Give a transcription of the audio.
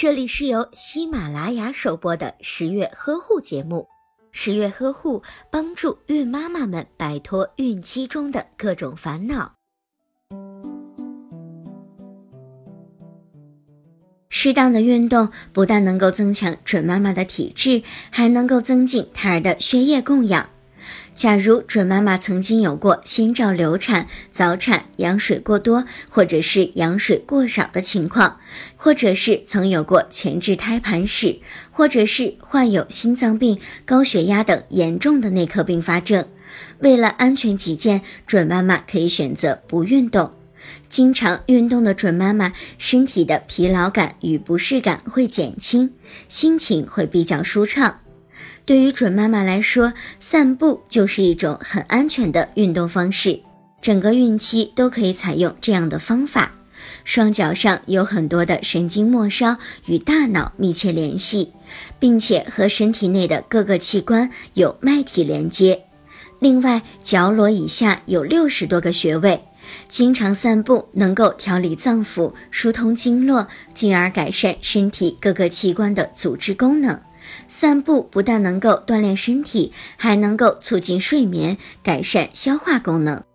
这里是由喜马拉雅首播的十月呵护节目。十月呵护帮助孕妈妈们摆脱孕期中的各种烦恼。适当的运动不但能够增强准妈妈的体质，还能够增进胎儿的血液供氧。假如准妈妈曾经有过先兆流产、早产、羊水过多，或者是羊水过少的情况，或者是曾有过前置胎盘史，或者是患有心脏病、高血压等严重的内科并发症，为了安全起见，准妈妈可以选择不运动。经常运动的准妈妈，身体的疲劳感与不适感会减轻，心情会比较舒畅。对于准妈妈来说，散步就是一种很安全的运动方式。整个孕期都可以采用这样的方法。双脚上有很多的神经末梢与大脑密切联系，并且和身体内的各个器官有脉体连接。另外，脚踝以下有六十多个穴位。经常散步能够调理脏腑、疏通经络，进而改善身体各个器官的组织功能。散步不但能够锻炼身体，还能够促进睡眠，改善消化功能。